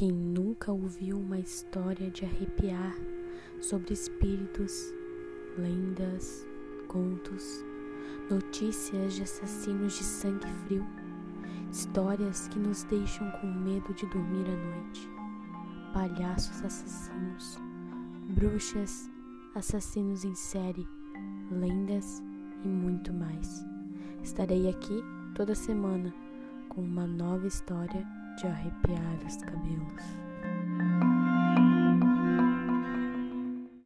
Quem nunca ouviu uma história de arrepiar sobre espíritos, lendas, contos, notícias de assassinos de sangue frio, histórias que nos deixam com medo de dormir à noite, palhaços assassinos, bruxas, assassinos em série, lendas e muito mais. Estarei aqui toda semana com uma nova história de arrepiar os cabelos.